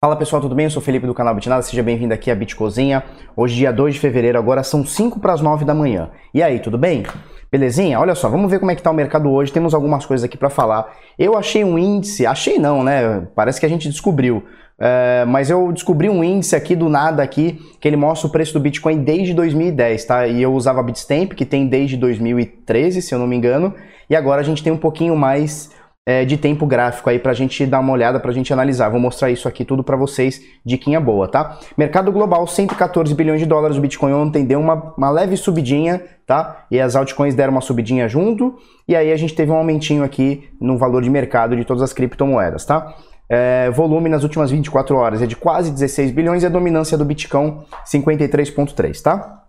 Fala pessoal, tudo bem? Eu sou Felipe do canal Bitnada, seja bem-vindo aqui à Bitcozinha. Hoje, dia 2 de fevereiro, agora são 5 para as 9 da manhã. E aí, tudo bem? Belezinha? Olha só, vamos ver como é que tá o mercado hoje. Temos algumas coisas aqui para falar. Eu achei um índice, achei não, né? Parece que a gente descobriu. É, mas eu descobri um índice aqui do nada aqui que ele mostra o preço do Bitcoin desde 2010, tá? E eu usava Bitstamp, que tem desde 2013, se eu não me engano. E agora a gente tem um pouquinho mais é, de tempo gráfico aí para a gente dar uma olhada, para a gente analisar. Vou mostrar isso aqui tudo para vocês, diquinha boa, tá? Mercado global, 114 bilhões de dólares, o Bitcoin ontem deu uma, uma leve subidinha, tá? E as altcoins deram uma subidinha junto, e aí a gente teve um aumentinho aqui no valor de mercado de todas as criptomoedas, tá? É, volume nas últimas 24 horas é de quase 16 bilhões e a dominância do Bitcoin 53,3, tá?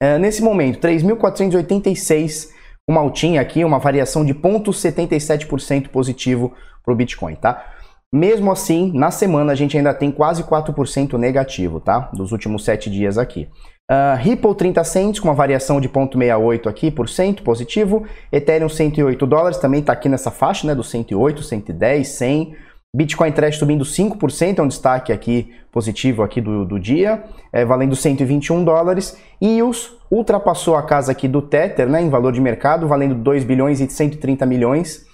É, nesse momento, 3.486 uma altinha aqui, uma variação de 0,77% positivo para o Bitcoin, tá? Mesmo assim, na semana a gente ainda tem quase 4% negativo, tá? Dos últimos 7 dias aqui. Uh, Ripple 30 cents com uma variação de 0,68 aqui por cento positivo. Ethereum 108 dólares também está aqui nessa faixa, né? Do 108, 110, 100. Bitcoin Trash subindo 5%, é um destaque aqui positivo aqui do, do dia, é, valendo 121 dólares. E os ultrapassou a casa aqui do Tether, né, em valor de mercado, valendo 2 bilhões e 130 milhões.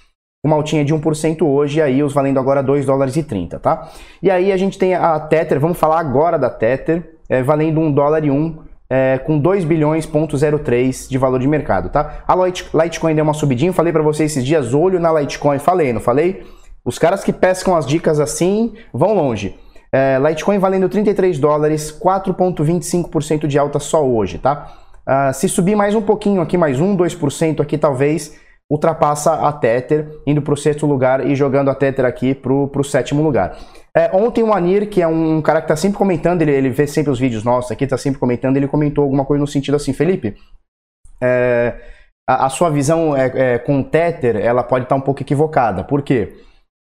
Uma altinha de 1% hoje, e aí os valendo agora 2 dólares e 30, tá? E aí a gente tem a Tether, vamos falar agora da Tether, é, valendo 1 dólar e 1, é, com 2 bilhões ponto 03 de valor de mercado, tá? A Litecoin deu uma subidinha, falei para vocês esses dias, olho na Litecoin, falei, não falei? Os caras que pescam as dicas assim vão longe. É, Litecoin valendo 33 dólares, 4,25% de alta só hoje, tá? Uh, se subir mais um pouquinho aqui, mais 1, 2% aqui, talvez ultrapassa a Tether, indo para o sexto lugar e jogando a Tether aqui para o sétimo lugar. É, ontem o Anir, que é um cara que está sempre comentando, ele, ele vê sempre os vídeos nossos aqui, está sempre comentando, ele comentou alguma coisa no sentido assim, Felipe, é, a, a, sua visão é, é, com Tether, ela pode estar tá um pouco equivocada. Por quê?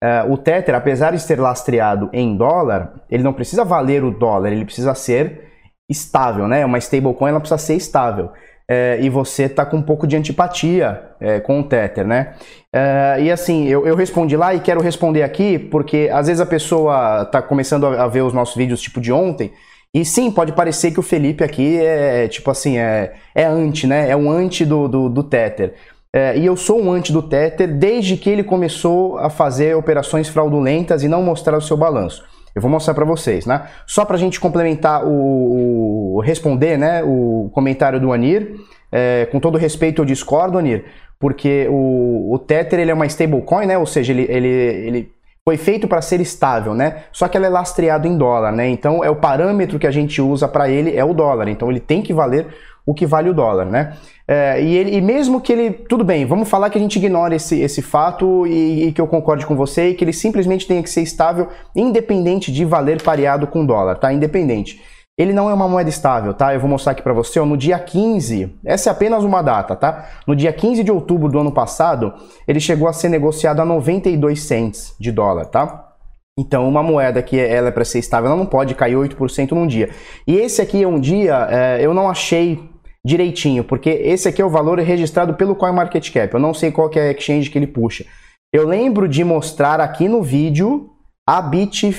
Uh, o Tether, apesar de ser lastreado em dólar, ele não precisa valer o dólar, ele precisa ser estável, né? Uma stablecoin ela precisa ser estável. É, e você tá com um pouco de antipatia é, com o Tether, né? É, e assim, eu, eu, respondi lá e quero responder aqui, porque às vezes a pessoa tá começando a, a, ver os nossos vídeos tipo de ontem, e sim, pode parecer que o Felipe aqui é tipo assim, é, é anti, né? É um anti do, do, do Tether. É, e eu sou um anti do Tether desde que ele começou a fazer operações fraudulentas e não mostrar o seu balanço. Eu vou mostrar para vocês, né? Só para a gente complementar o, o, responder, né? O comentário do Anir. É, com todo respeito, eu discordo, Anir, porque o, o Tether ele é uma stablecoin, né? Ou seja, ele, ele, ele foi feito para ser estável, né? Só que ela é lastreado em dólar, né? Então é o parâmetro que a gente usa para ele é o dólar. Então ele tem que valer o que vale o dólar, né? É, e, ele, e mesmo que ele. Tudo bem, vamos falar que a gente ignora esse, esse fato e, e, que eu concorde com você e que ele simplesmente tenha que ser estável, independente de valer pareado com dólar, tá? Independente. Ele não é uma moeda estável, tá? Eu vou mostrar aqui para você, ó, no dia 15, essa é apenas uma data, tá? No dia 15 de outubro do ano passado, ele chegou a ser negociado a 92 cents de dólar, tá? Então, uma moeda que ela é para ser estável, ela não pode cair 8% num dia. E esse aqui é um dia, é, eu não achei direitinho, porque esse aqui é o valor registrado pelo CoinMarketCap. Eu não sei qual que é a exchange que ele puxa. Eu lembro de mostrar aqui no vídeo a, Bit,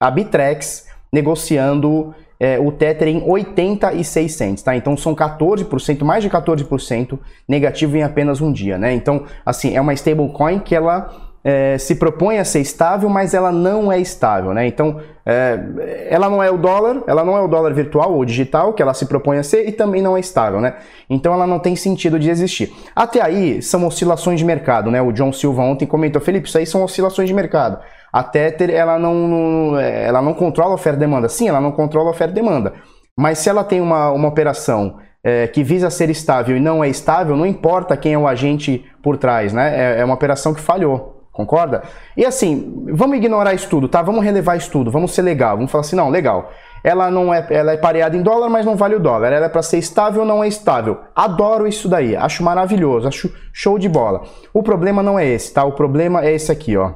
a Bitrex negociando é, o Tether em 86 cents, tá? Então são 14%, mais de 14% negativo em apenas um dia, né? Então, assim, é uma stablecoin que ela é, se propõe a ser estável, mas ela não é estável, né? Então, é, ela não é o dólar, ela não é o dólar virtual ou digital que ela se propõe a ser e também não é estável, né? Então, ela não tem sentido de existir. Até aí são oscilações de mercado, né? O John Silva ontem comentou, Felipe, isso aí são oscilações de mercado. A Tether, ela não, ela não controla a oferta e demanda. Sim, ela não controla a oferta e demanda. Mas se ela tem uma, uma operação é, que visa ser estável e não é estável, não importa quem é o agente por trás, né? É, é uma operação que falhou. Concorda? E assim, vamos ignorar isso tudo, tá? Vamos relevar isso tudo, vamos ser legal, vamos falar assim, não, legal. Ela não é, ela é pareada em dólar, mas não vale o dólar. Ela é para ser estável, não é estável. Adoro isso daí, acho maravilhoso, acho show de bola. O problema não é esse, tá? O problema é esse aqui, ó.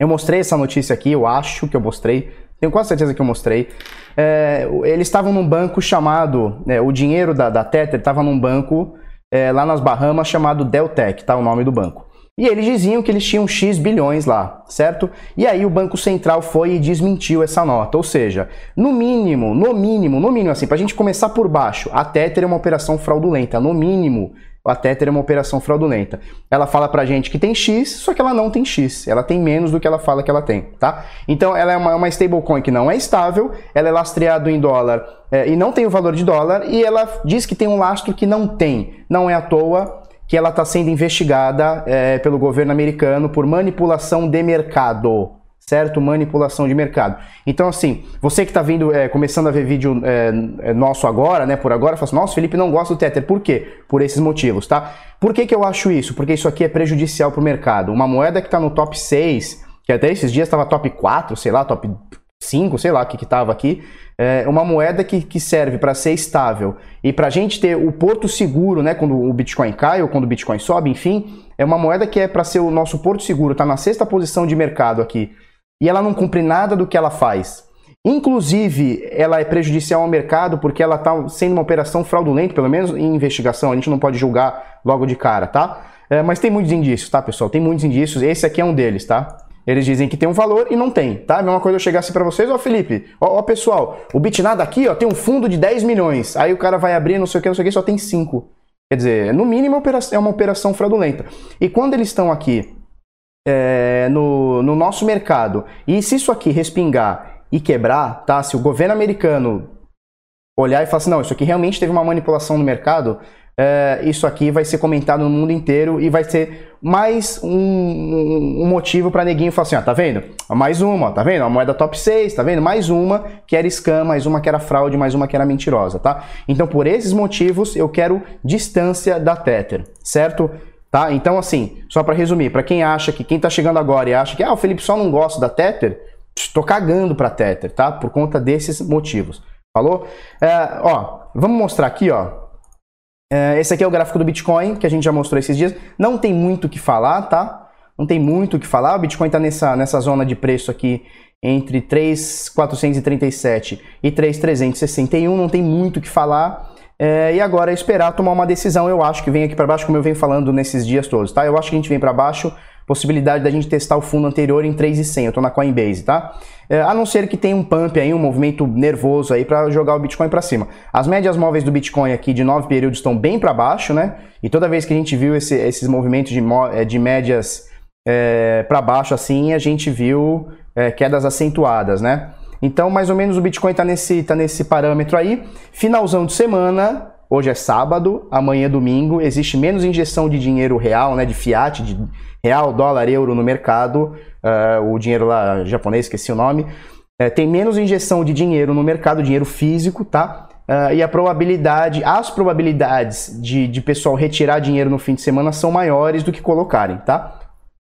Eu mostrei essa notícia aqui, eu acho que eu mostrei, tenho quase certeza que eu mostrei. É, eles estavam num banco chamado, é, o dinheiro da, da Tether estava num banco é, lá nas Bahamas chamado Deltec, tá? O nome do banco. E eles diziam que eles tinham X bilhões lá, certo? E aí o Banco Central foi e desmentiu essa nota. Ou seja, no mínimo, no mínimo, no mínimo, assim, para a gente começar por baixo, a Tether é uma operação fraudulenta. No mínimo, a Tether é uma operação fraudulenta. Ela fala pra gente que tem X, só que ela não tem X. Ela tem menos do que ela fala que ela tem, tá? Então ela é uma, uma stablecoin que não é estável, ela é lastreada em dólar é, e não tem o valor de dólar, e ela diz que tem um lastro que não tem. Não é à toa que ela está sendo investigada é, pelo governo americano por manipulação de mercado, certo? Manipulação de mercado. Então, assim, você que está vindo, é, começando a ver vídeo é, é, nosso agora, né, por agora, fala assim, nossa, Felipe não gosta do Tether. Por quê? Por esses motivos, tá? Por que, que eu acho isso? Porque isso aqui é prejudicial para o mercado. Uma moeda que está no top 6, que até esses dias estava top 4, sei lá, top 5, sei lá o que estava aqui, é uma moeda que, que serve para ser estável e para a gente ter o porto seguro, né, quando o Bitcoin cai ou quando o Bitcoin sobe, enfim, é uma moeda que é para ser o nosso porto seguro, está na sexta posição de mercado aqui e ela não cumpre nada do que ela faz. Inclusive, ela é prejudicial ao mercado porque ela está sendo uma operação fraudulenta, pelo menos em investigação, a gente não pode julgar logo de cara, tá? É, mas tem muitos indícios, tá, pessoal? Tem muitos indícios, esse aqui é um deles, tá? Eles dizem que tem um valor e não tem, tá? A mesma coisa eu chegasse para vocês, ó Felipe, ó, ó, pessoal, o Bitnada aqui, ó, tem um fundo de 10 milhões. Aí o cara vai abrir, não sei o que, não sei o que, só tem 5. Quer dizer, no mínimo é uma operação fraudulenta. E quando eles estão aqui é, no, no nosso mercado, e se isso aqui respingar e quebrar, tá? Se o governo americano olhar e falar assim, não, isso aqui realmente teve uma manipulação no mercado, é, isso aqui vai ser comentado no mundo inteiro e vai ser mais um, um, um motivo para neguinho falar assim, ó, tá vendo? Mais uma, tá vendo? A moeda top 6, tá vendo? Mais uma que era scam, mais uma que era fraude, mais uma que era mentirosa, tá? Então, por esses motivos, eu quero distância da Tether, certo? Tá? Então, assim, só para resumir, para quem acha que quem tá chegando agora e acha que ah, o Felipe só não gosta da Tether, estou cagando para Tether, tá? Por conta desses motivos. Falou? É, ó, vamos mostrar aqui, ó. É, esse aqui é o gráfico do Bitcoin, que a gente já mostrou esses dias. Não tem muito o que falar, tá? Não tem muito o que falar. O Bitcoin está nessa, nessa zona de preço aqui entre 3,437 e 3,361. Não tem muito o que falar. É, e agora é esperar tomar uma decisão. Eu acho que vem aqui para baixo, como eu venho falando nesses dias todos, tá? Eu acho que a gente vem para baixo possibilidade da gente testar o fundo anterior em 3,100. Eu estou na Coinbase, tá? É, a não ser que tenha um pump aí, um movimento nervoso aí para jogar o Bitcoin para cima. As médias móveis do Bitcoin aqui de nove períodos estão bem para baixo, né? E toda vez que a gente viu esse, esses movimentos de, é, de médias é, para baixo assim, a gente viu é, quedas acentuadas, né? Então, mais ou menos o Bitcoin está nesse, tá nesse parâmetro aí. Finalzão de semana, Hoje é sábado, amanhã é domingo, existe menos injeção de dinheiro real, né, de fiat, de real, dólar, euro no mercado, uh, o dinheiro lá japonês, esqueci o nome. Uh, tem menos injeção de dinheiro no mercado, dinheiro físico, tá? Uh, e a probabilidade, as probabilidades de, de pessoal retirar dinheiro no fim de semana são maiores do que colocarem, tá?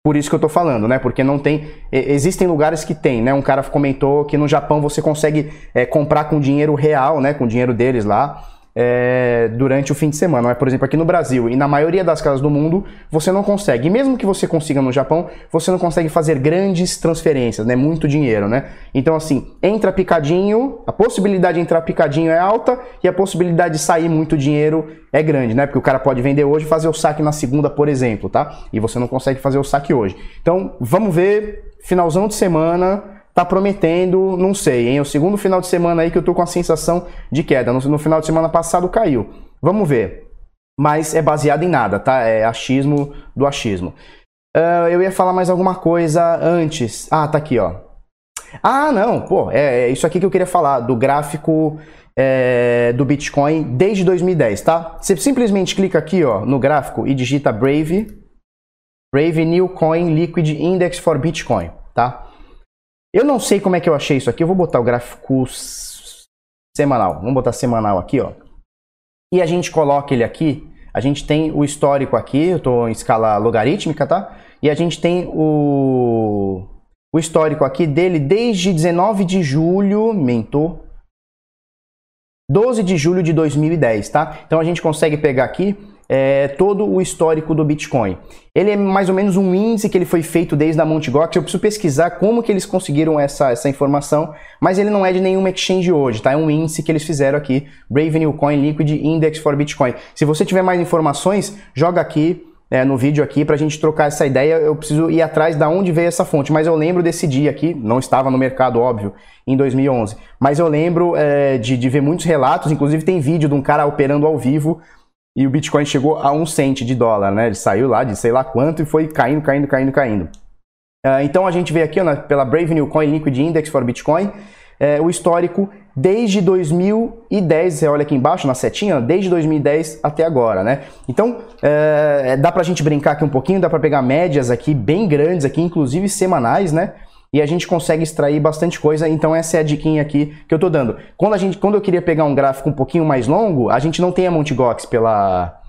Por isso que eu tô falando, né? Porque não tem. Existem lugares que tem, né? Um cara comentou que no Japão você consegue é, comprar com dinheiro real, né? Com dinheiro deles lá é, durante o fim de semana. Mas, por exemplo, aqui no Brasil e na maioria das casas do mundo, você não consegue. E mesmo que você consiga no Japão, você não consegue fazer grandes transferências, né? Muito dinheiro, né? Então, assim, entra picadinho, a possibilidade de entrar picadinho é alta e a possibilidade de sair muito dinheiro é grande, né? Porque o cara pode vender hoje e fazer o saque na segunda, por exemplo, tá? E você não consegue fazer o saque hoje. Então, vamos ver, finalzão de semana tá prometendo, não sei, hein? O segundo final de semana aí que eu tô com a sensação de queda. No, no final de semana passado caiu. Vamos ver. Mas é baseado em nada, tá? É achismo do achismo. Uh, eu ia falar mais alguma coisa antes. Ah, tá aqui, ó. Ah, não, pô, é, é isso aqui que eu queria falar, do gráfico é, do Bitcoin desde 2010, tá? Você simplesmente clica aqui, ó, no gráfico e digita Brave, Brave New Coin Liquid Index for Bitcoin, tá? Eu não sei como é que eu achei isso aqui. Eu vou botar o gráfico semanal. Vamos botar semanal aqui, ó. E a gente coloca ele aqui. A gente tem o histórico aqui. Eu estou em escala logarítmica, tá? E a gente tem o, o histórico aqui dele desde 19 de julho. Mentor. 12 de julho de 2010, tá? Então a gente consegue pegar aqui é, todo o histórico do Bitcoin. Ele é mais ou menos um índice que ele foi feito desde a Mt. Gox. Eu preciso pesquisar como que eles conseguiram essa, essa informação, mas ele não é de nenhuma exchange hoje, tá? É um índice que eles fizeram aqui, Brave New Coin Liquid Index for Bitcoin. Se você tiver mais informações, joga aqui é, no vídeo aqui para a gente trocar essa ideia. Eu preciso ir atrás da onde veio essa fonte, mas eu lembro desse dia aqui, não estava no mercado, óbvio, em 2011, mas eu lembro é, de, de ver muitos relatos, inclusive tem vídeo de um cara operando ao vivo e o Bitcoin chegou a um cento de dólar, né? Ele saiu lá de sei lá quanto e foi caindo, caindo, caindo, caindo. Uh, então a gente vê aqui ó, pela Brave New Coin Liquid Index for Bitcoin é, o histórico desde 2010, você olha aqui embaixo na setinha, desde 2010 até agora, né? Então, é, dá pra gente brincar aqui um pouquinho, dá pra pegar médias aqui bem grandes aqui, inclusive semanais, né? E a gente consegue extrair bastante coisa, então essa é a diquinha aqui que eu tô dando. Quando, a gente, quando eu queria pegar um gráfico um pouquinho mais longo, a gente não tem a Mt. Gox pela,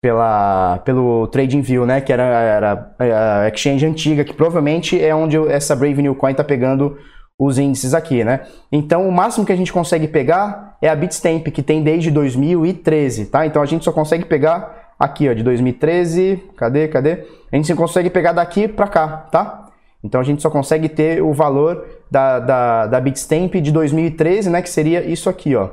pela, pelo TradingView, né? Que era, era a exchange antiga, que provavelmente é onde essa Brave New Coin tá pegando os índices aqui, né? Então, o máximo que a gente consegue pegar é a Bitstamp, que tem desde 2013, tá? Então, a gente só consegue pegar aqui, ó, de 2013, cadê, cadê? A gente consegue pegar daqui para cá, tá? Então, a gente só consegue ter o valor da, da, da Bitstamp de 2013, né? Que seria isso aqui, ó.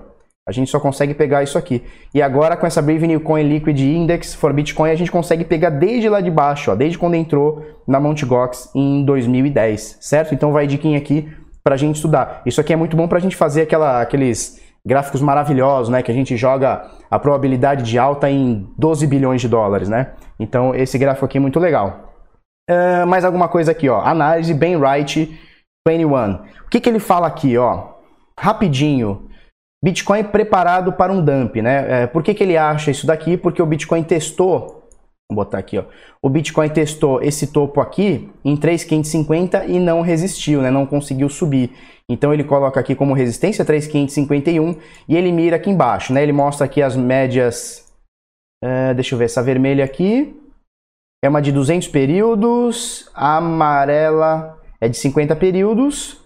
A gente só consegue pegar isso aqui. E agora, com essa Brave New Coin Liquid Index for Bitcoin, a gente consegue pegar desde lá de baixo, ó, desde quando entrou na Mt. Gox em 2010, certo? Então, vai diquinha aqui para a gente estudar. Isso aqui é muito bom para a gente fazer aquela, aqueles gráficos maravilhosos, né? Que a gente joga a probabilidade de alta em 12 bilhões de dólares, né? Então esse gráfico aqui é muito legal. Uh, mais alguma coisa aqui, ó. Análise Ben Wright 21. O que, que ele fala aqui, ó? Rapidinho. Bitcoin preparado para um dump, né? É, por que, que ele acha isso daqui? Porque o Bitcoin testou Vou botar aqui, ó. O Bitcoin testou esse topo aqui em 3.550 e não resistiu, né? Não conseguiu subir. Então ele coloca aqui como resistência 3.551 e ele mira aqui embaixo, né? Ele mostra aqui as médias. Uh, deixa eu ver essa vermelha aqui. É uma de 200 períodos, a amarela é de 50 períodos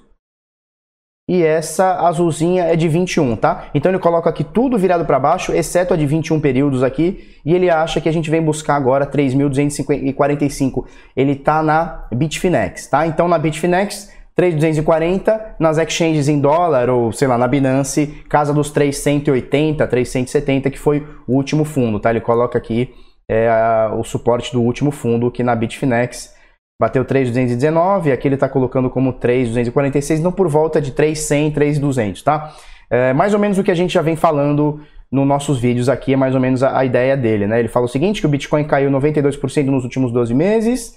e essa azulzinha é de 21, tá? Então ele coloca aqui tudo virado para baixo, exceto a de 21 períodos aqui, e ele acha que a gente vem buscar agora 3.245. Ele tá na Bitfinex, tá? Então na Bitfinex 3.240, nas exchanges em dólar ou sei lá, na Binance, casa dos 380, 370, que foi o último fundo, tá? Ele coloca aqui é, o suporte do último fundo que na Bitfinex Bateu 3,219, aqui ele está colocando como 3,246, então por volta de 3,100, 3,200, tá? É, mais ou menos o que a gente já vem falando nos nossos vídeos aqui, é mais ou menos a, a ideia dele, né? Ele fala o seguinte, que o Bitcoin caiu 92% nos últimos 12 meses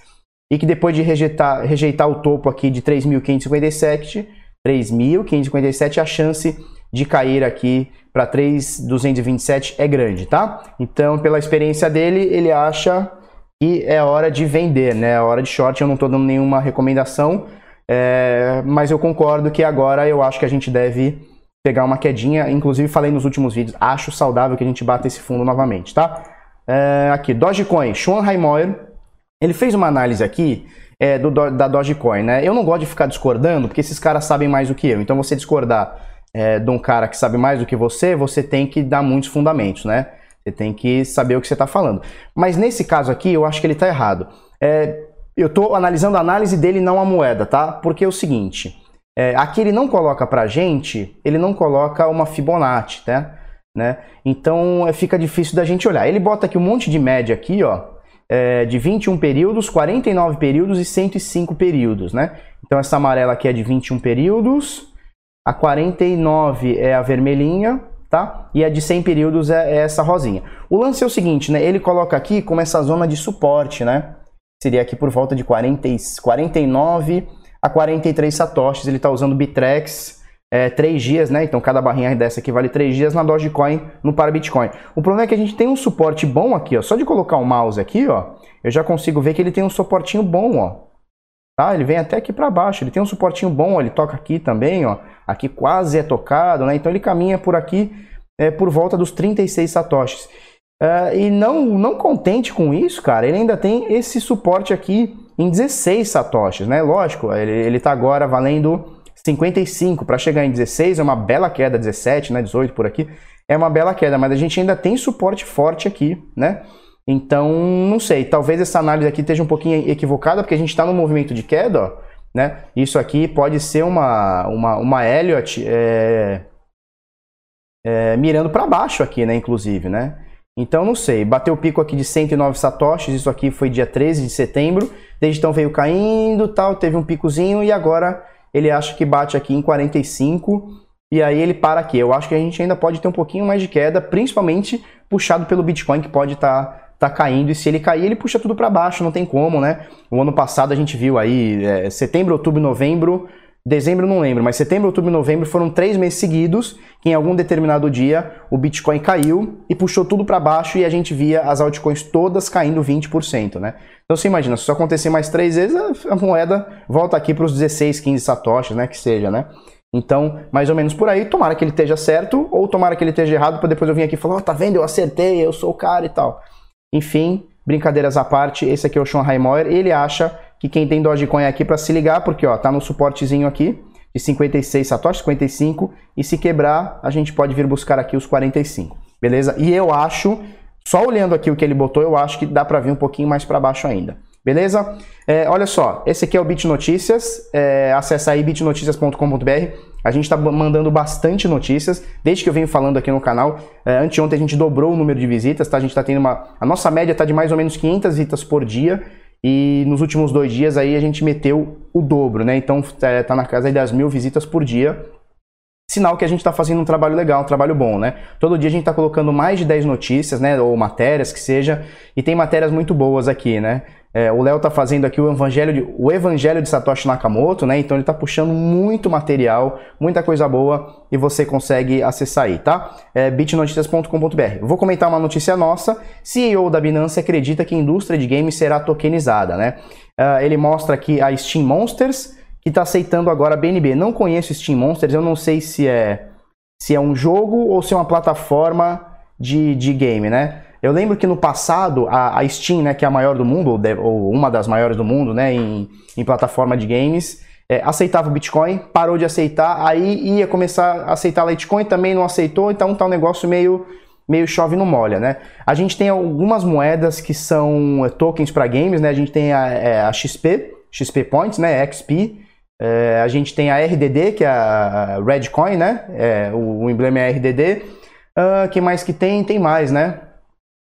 e que depois de rejeitar, rejeitar o topo aqui de 3.557, 3.557, a chance de cair aqui para 3.227 é grande, tá? Então, pela experiência dele, ele acha e é hora de vender, né? É hora de short. Eu não estou dando nenhuma recomendação, é, mas eu concordo que agora eu acho que a gente deve pegar uma quedinha. Inclusive, falei nos últimos vídeos, acho saudável que a gente bata esse fundo novamente, tá? É, aqui, Dogecoin, Sean Highmoyer, ele fez uma análise aqui é, do, da Dogecoin, né? Eu não gosto de ficar discordando, porque esses caras sabem mais do que eu. Então, você discordar é, de um cara que sabe mais do que você, você tem que dar muitos fundamentos, né? Você tem que saber o que você está falando. Mas nesse caso aqui, eu acho que ele está errado. É, eu estou analisando a análise dele, não a moeda, tá? Porque é o seguinte, é, aqui ele não coloca para gente, ele não coloca uma Fibonacci, tá? Né? Então é, fica difícil da gente olhar. Ele bota aqui um monte de média aqui, ó, é, de 21 períodos, 49 períodos e 105 períodos, né? Então essa amarela aqui é de 21 períodos, a 49 é a vermelhinha, tá? E a de 100 períodos é, é essa rosinha. O lance é o seguinte, né? Ele coloca aqui como essa zona de suporte, né? Seria aqui por volta de 40, 49 a 43 satoshis. Ele está usando Bitrex é, 3 dias, né? Então cada barrinha dessa aqui vale 3 dias na Dogecoin no para Bitcoin. O problema é que a gente tem um suporte bom aqui, ó. Só de colocar o mouse aqui, ó, eu já consigo ver que ele tem um suportinho bom, ó. Tá? Ele vem até aqui para baixo, ele tem um suportinho bom, ele toca aqui também, ó. Aqui quase é tocado, né? Então ele caminha por aqui é, por volta dos 36 satoshis. Uh, e não, não contente com isso, cara, ele ainda tem esse suporte aqui em 16 satoshis, né? Lógico, ele está agora valendo 55 para chegar em 16, é uma bela queda, 17, né? 18 por aqui, é uma bela queda, mas a gente ainda tem suporte forte aqui, né? Então, não sei, talvez essa análise aqui esteja um pouquinho equivocada, porque a gente está no movimento de queda, ó, né? Isso aqui pode ser uma, uma, uma Elliott é, é, mirando para baixo aqui, né? Inclusive, né? Então não sei, bateu o pico aqui de 109 satoshis, isso aqui foi dia 13 de setembro, desde então veio caindo, tal, teve um picozinho e agora ele acha que bate aqui em 45 e aí ele para aqui. Eu acho que a gente ainda pode ter um pouquinho mais de queda, principalmente puxado pelo Bitcoin que pode estar tá, tá caindo e se ele cair ele puxa tudo para baixo, não tem como, né? O ano passado a gente viu aí é, setembro, outubro, novembro Dezembro não lembro, mas setembro, outubro e novembro foram três meses seguidos que em algum determinado dia o Bitcoin caiu e puxou tudo para baixo e a gente via as altcoins todas caindo 20%, né? Então você imagina, se isso acontecer mais três vezes, a moeda volta aqui para os 16, 15 satoshis, né? Que seja, né? Então, mais ou menos por aí, tomara que ele esteja certo ou tomara que ele esteja errado para depois eu vir aqui e falar, oh, tá vendo, eu acertei, eu sou o cara e tal. Enfim, brincadeiras à parte, esse aqui é o Sean Highmore, ele acha que quem tem Dogecoin aqui para se ligar, porque ó, tá no suportezinho aqui de 56 satoshis, 55, e se quebrar, a gente pode vir buscar aqui os 45, beleza? E eu acho, só olhando aqui o que ele botou, eu acho que dá para vir um pouquinho mais para baixo ainda. Beleza? É, olha só, esse aqui é o Bit Notícias. É, acessa aí bitnoticias.com.br. A gente está mandando bastante notícias, desde que eu venho falando aqui no canal. É, anteontem a gente dobrou o número de visitas, tá? A gente está tendo uma. A nossa média está de mais ou menos 500 visitas por dia. E nos últimos dois dias aí a gente meteu o dobro, né? Então é, tá na casa das mil visitas por dia. Sinal que a gente está fazendo um trabalho legal, um trabalho bom, né? Todo dia a gente está colocando mais de 10 notícias, né? Ou matérias que seja. E tem matérias muito boas aqui, né? É, o Léo tá fazendo aqui o evangelho, de, o evangelho de Satoshi Nakamoto, né? Então ele tá puxando muito material, muita coisa boa e você consegue acessar aí, tá? É bitnoticias.com.br. Vou comentar uma notícia nossa. CEO da Binance acredita que a indústria de games será tokenizada, né? Uh, ele mostra aqui a Steam Monsters, que está aceitando agora a BNB. Não conheço Steam Monsters, eu não sei se é se é um jogo ou se é uma plataforma de, de game, né? Eu lembro que no passado a, a Steam, né, que é a maior do mundo, ou, uma das maiores do mundo, né, em, em plataforma de games, é, aceitava o Bitcoin, parou de aceitar, aí ia começar a aceitar Litecoin, também não aceitou, então tá um negócio meio meio chove no molha, né? A gente tem algumas moedas que são é, tokens para games, né? A gente tem a, é, a, XP, XP Points, né? XP. É, a gente tem a RDD, que é a Redcoin, né? É, o, o, emblema é RDD. Uh, que mais que tem? Tem mais, né?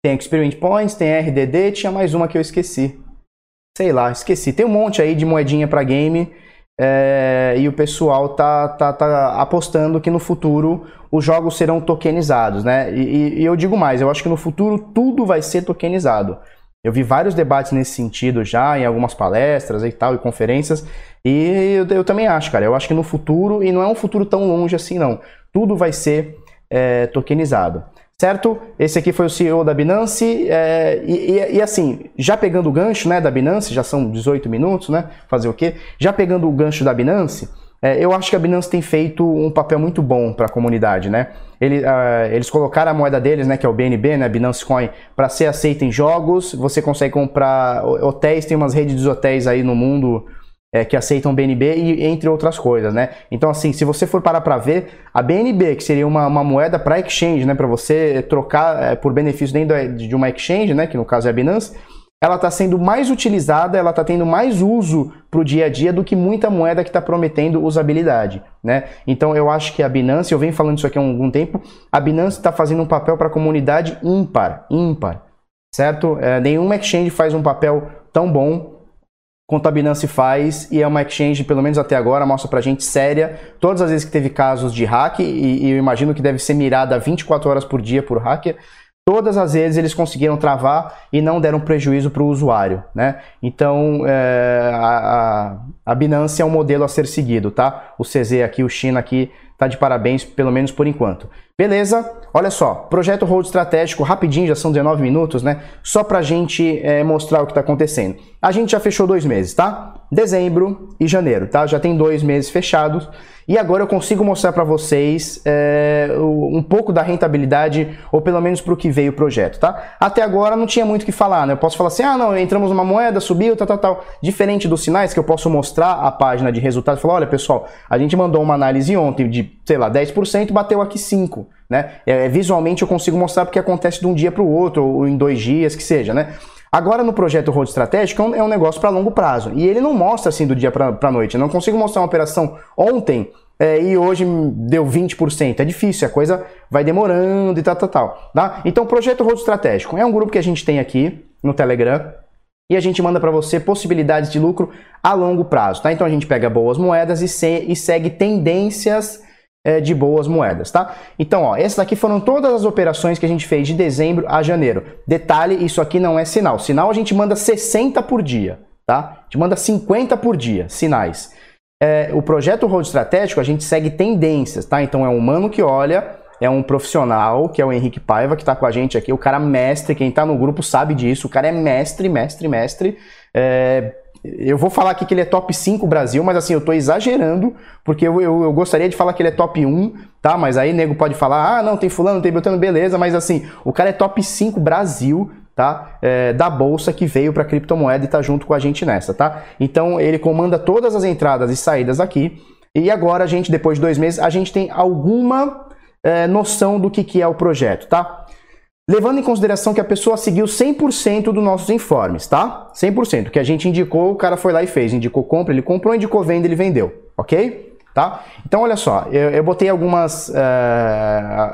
Tem Experience Points, tem RDD, tinha mais uma que eu esqueci. Sei lá, esqueci. Tem um monte aí de moedinha para game é, e o pessoal tá, tá, tá apostando que no futuro os jogos serão tokenizados, né? E, e, eu digo mais, eu acho que no futuro tudo vai ser tokenizado. Eu vi vários debates nesse sentido já em algumas palestras e tal, e conferências, e eu, eu também acho, cara. Eu acho que no futuro, e não é um futuro tão longe assim, não, tudo vai ser é, tokenizado certo? Esse aqui foi o CEO da Binance, é, e, e, e, assim, já pegando o gancho né, da Binance, já são 18 minutos, né? Fazer o quê? Já pegando o gancho da Binance, é, eu acho que a Binance tem feito um papel muito bom para a comunidade, né? Ele, uh, eles colocaram a moeda deles, né, que é o BNB, né, Binance Coin, para ser aceita em jogos. Você consegue comprar hotéis, tem umas redes de hotéis aí no mundo é, que aceitam BNB e entre outras coisas, né? Então, assim, se você for parar para ver, a BNB, que seria uma, uma moeda para exchange, né, para você trocar é, por benefício dentro de uma exchange, né, que no caso é a Binance, ela está sendo mais utilizada, ela está tendo mais uso para o dia a dia do que muita moeda que está prometendo usabilidade, né? Então eu acho que a Binance, eu venho falando isso aqui há algum tempo, a Binance está fazendo um papel para a comunidade ímpar, ímpar, certo? É, nenhuma exchange faz um papel tão bom quanto a Binance faz e é uma exchange, pelo menos até agora, mostra pra gente séria. Todas as vezes que teve casos de hack, e, e eu imagino que deve ser mirada 24 horas por dia por hacker, todas as vezes eles conseguiram travar e não deram prejuízo para o usuário, né? Então é, a, a, Binance é um modelo a ser seguido, tá? O CZ aqui, o China aqui, tá de parabéns, pelo menos por enquanto. Beleza? Olha só, projeto Hold Estratégico, rapidinho, já são 19 minutos, né? Só pra gente é, mostrar o que tá acontecendo. A gente já fechou dois meses, tá? Dezembro e janeiro, tá? Já tem dois meses fechados. E agora eu consigo mostrar para vocês é, um pouco da rentabilidade, ou pelo menos para o que veio o projeto, tá? Até agora não tinha muito o que falar, né? Eu posso falar assim, ah, não, entramos numa moeda, subiu, tal, tal, tal. Diferente dos sinais que eu posso mostrar a página de resultados e falar, olha, pessoal, a gente mandou uma análise ontem de, sei lá, 10%, bateu aqui 5%, né? É, visualmente eu consigo mostrar porque acontece de um dia para o outro, ou em dois dias, que seja, né? Agora no projeto Road Estratégico é um negócio para longo prazo e ele não mostra assim do dia para a noite. Eu não consigo mostrar uma operação ontem é, e hoje deu 20%. É difícil, a coisa vai demorando e tal, tal, tal. Tá? Então, Projeto Rodo Estratégico é um grupo que a gente tem aqui no Telegram e a gente manda para você possibilidades de lucro a longo prazo. Tá? Então, a gente pega boas moedas e, se, e segue tendências é, de boas moedas, tá? Então, ó, essas aqui foram todas as operações que a gente fez de dezembro a janeiro. Detalhe, isso aqui não é sinal. Sinal a gente manda 60 por dia, tá? A gente manda 50 por dia, sinais. É, o projeto Road Estratégico, a gente segue tendências, tá? Então, é um humano que olha, é um profissional, que é o Henrique Paiva, que está com a gente aqui, o cara mestre, quem está no grupo sabe disso, o cara é mestre, mestre, mestre. É, eu vou falar aqui que ele é top 5 Brasil, mas assim, eu tô exagerando, porque eu, eu, eu, gostaria de falar que ele é top 1, tá? Mas aí nego pode falar, ah, não, tem fulano, tem Beltrano, beleza, mas assim, o cara é top 5 Brasil, tá? É, da bolsa que veio para criptomoeda e tá junto com a gente nessa, tá? Então ele comanda todas as entradas e saídas aqui. E agora a gente, depois de dois meses, a gente tem alguma é, noção do que, que é o projeto, tá? Levando em consideração que a pessoa seguiu 100% dos nossos informes, tá? 100%. Que a gente indicou, o cara foi lá e fez. Indicou compra, ele comprou, indicou venda, ele vendeu. Ok? Tá? Então, olha só. Eu, eu botei algumas, uh,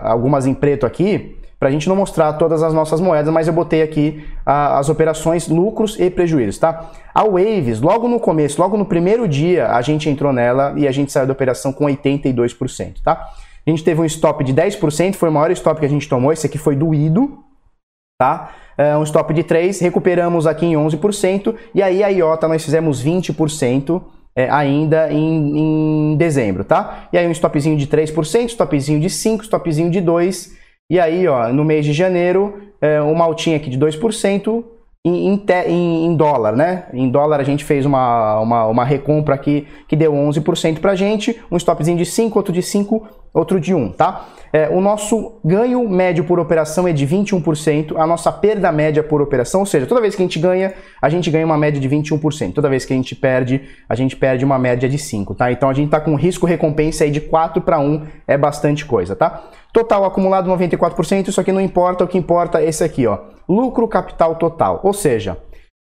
algumas em preto aqui para a gente não mostrar todas as nossas moedas, mas eu botei aqui as operações, lucros e prejuízos, tá? A Waves, logo no começo, logo no primeiro dia, a gente entrou nela e a gente saiu da operação com 82%, tá? A gente teve um stop de 10%, foi o maior stop que a gente tomou. Esse aqui foi doído, tá? É um stop de 3, recuperamos aqui em 11%, e aí a IOTA nós fizemos 20% é, ainda em, em, dezembro, tá? E aí um stopzinho de 3%, stopzinho de 5%, stopzinho de 2%, e aí ó, no mês de janeiro, é, uma altinha aqui de 2%, em, em, em, dólar, né? Em dólar a gente fez uma, uma, uma recompra aqui que deu 11% pra gente, um stopzinho de 5, outro de 5, outro de 1, tá? É, o nosso ganho médio por operação é de 21%, a nossa perda média por operação, ou seja, toda vez que a gente ganha, a gente ganha uma média de 21%. Toda vez que a gente perde, a gente perde uma média de 5, tá? Então a gente tá com risco recompensa aí de 4 para 1, é bastante coisa, tá? Total acumulado 94%, isso aqui não importa, o que importa é esse aqui, ó. Lucro capital total, ou seja,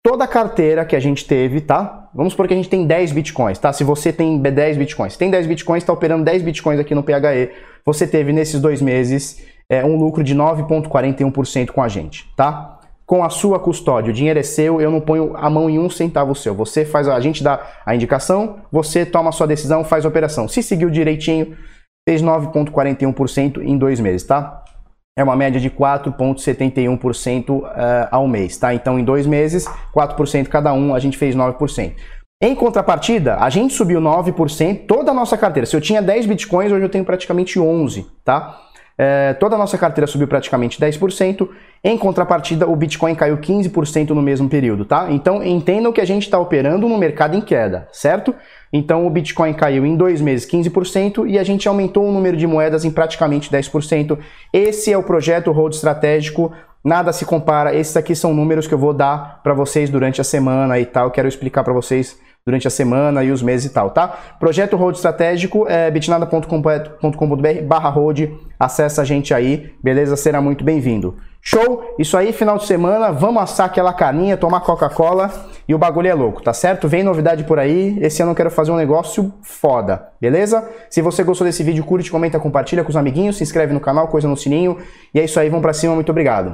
toda a carteira que a gente teve, tá? Vamos supor que a gente tem 10 bitcoins, tá? Se você tem 10 bitcoins, tem 10 bitcoins, está operando 10 bitcoins aqui no PHE, você teve nesses dois meses é, um lucro de 9,41% com a gente, tá? Com a sua custódia, o dinheiro é seu, eu não ponho a mão em um centavo seu. Você faz, a gente dá a indicação, você toma a sua decisão, faz a operação. Se seguiu direitinho, fez 9,41% em dois meses, tá? É uma média de 4,71% uh, eh, ao mês, tá? Então, em dois meses, 4% cada um, a gente fez 9%. Em contrapartida, a gente subiu 9%, toda a nossa carteira. Se eu tinha 10 bitcoins, hoje eu tenho praticamente 11, tá? É, toda a nossa carteira subiu praticamente 10%. Em contrapartida, o Bitcoin caiu 15% no mesmo período, tá? Então entendam que a gente está operando no mercado em queda, certo? Então o Bitcoin caiu em dois meses 15% e a gente aumentou o número de moedas em praticamente 10%. Esse é o projeto Road Estratégico. Nada se compara. Esses aqui são números que eu vou dar para vocês durante a semana e tal. quero explicar para vocês durante a semana e os meses e tal, tá? Projeto Road Estratégico é bitnada.com.br barra road, acessa a gente aí, beleza? Será muito bem-vindo. Show? Isso aí, final de semana, vamos assar aquela carninha, tomar Coca-Cola e o bagulho é louco, tá certo? Vem novidade por aí, esse ano eu quero fazer um negócio foda, beleza? Se você gostou desse vídeo, curte, comenta, compartilha com os amiguinhos, se inscreve no canal, coisa no sininho, e é isso aí, vamos pra cima, muito obrigado.